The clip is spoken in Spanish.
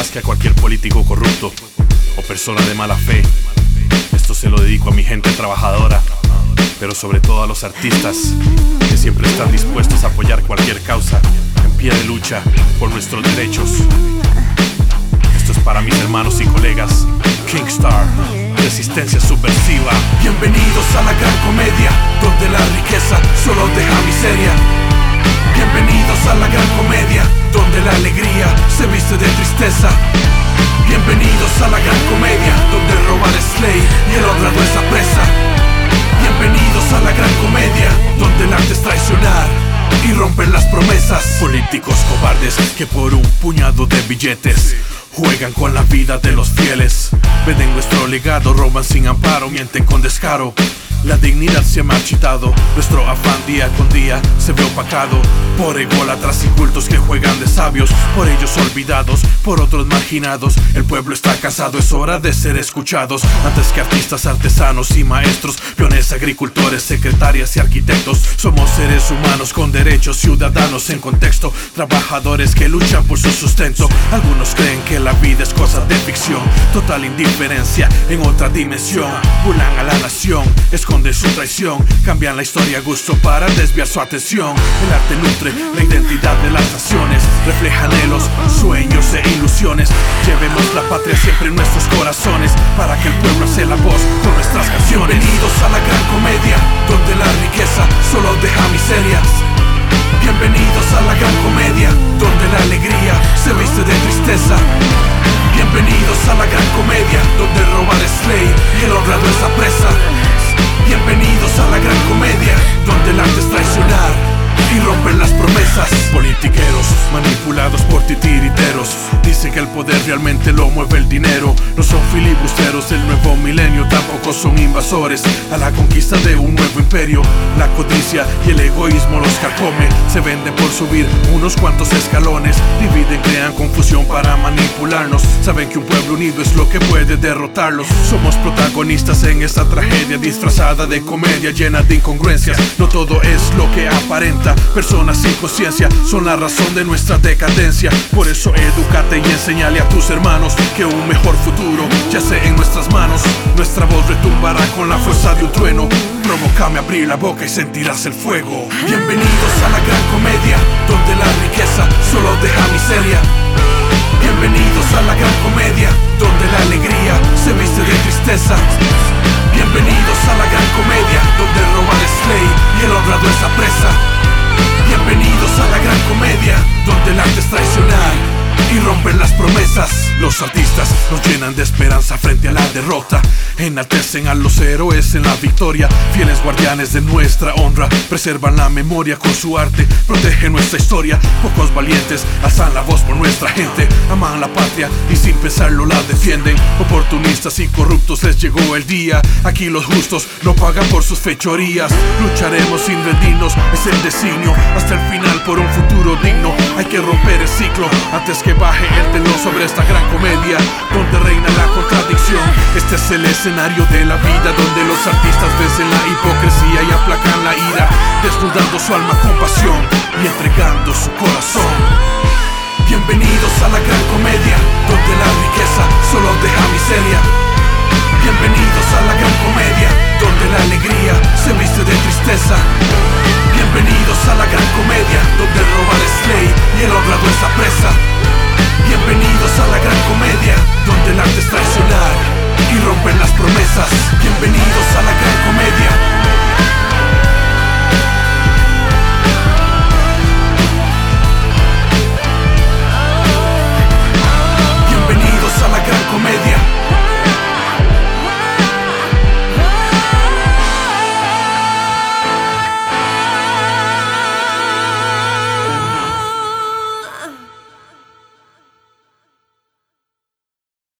más que a cualquier político corrupto o persona de mala fe. Esto se lo dedico a mi gente trabajadora, pero sobre todo a los artistas que siempre están dispuestos a apoyar cualquier causa en pie de lucha por nuestros derechos. Esto es para mis hermanos y colegas. Kingstar, resistencia subversiva. Bienvenidos a la gran comedia, donde la riqueza solo deja miseria. Bienvenidos a la gran comedia, donde robar es ley y el honrado es la presa. Bienvenidos a la gran comedia, donde el arte es traicionar y romper las promesas. Políticos cobardes que por un puñado de billetes juegan con la vida de los fieles. Venden nuestro legado, roban sin amparo, mienten con descaro. La dignidad se ha marchitado, nuestro afán día con día se ve opacado por ególatras y cultos que juegan de sabios, por ellos olvidados, por otros marginados. El pueblo está cansado, es hora de ser escuchados. Antes que artistas, artesanos y maestros, peones, agricultores, secretarias y arquitectos, somos seres humanos con derechos, ciudadanos en contexto, trabajadores que luchan por su sustento. Algunos creen que la vida es cosa de ficción, total indiferencia en otra dimensión. Bulan a la nación, esconde su traición, cambian la historia a gusto para desviar su atención. El arte nutre la identidad de las naciones, refleja anhelos, sueños e ilusiones. Llevemos la patria siempre en nuestros corazones para que el pueblo sea la voz con nuestras canciones. Bienvenidos a la gran comedia, donde la riqueza solo deja miserias. Bienvenidos a la gran Manipulados por titiriteros. Dicen que el poder realmente lo mueve el dinero. No son filibusteros del nuevo milenio Tampoco son invasores a la conquista de un nuevo imperio. La codicia y el egoísmo los carcome. Se venden por subir unos cuantos escalones. Dividen, crean confusión para manipularnos. Saben que un pueblo unido es lo que puede derrotarlos. Somos protagonistas en esta tragedia Disfrazada de comedia llena de incongruencias. No todo es lo que aparenta. Personas sin conciencia son la razón de nuestra decadencia. Por eso edúcate y enseñale a tus hermanos que un mejor futuro yace en nuestras manos. Nuestra voz retumbará con la fuerza de un trueno. Provócame a abrir la boca y sentirás el fuego. Bienvenidos a la gran comedia, promesas. Los artistas nos llenan de esperanza frente a la derrota. Enaltecen a los héroes en la victoria. Fieles guardianes de nuestra honra. Preservan la memoria con su arte. Protegen nuestra historia. Pocos valientes alzan la voz por nuestra gente. Aman la patria y sin pensarlo la defienden. Oportunistas y corruptos les llegó el día. Aquí los justos no pagan por sus fechorías. Lucharemos sin rendirnos, es el designio. Hasta el final por un futuro digno. Hay que romper el ciclo antes que baje el telón sobre esta gran comedia donde reina la contradicción. Este es el escenario de la vida donde los artistas vencen la hipocresía y aplacan la ira, desnudando su alma con pasión y entregando su corazón. Bienvenidos a la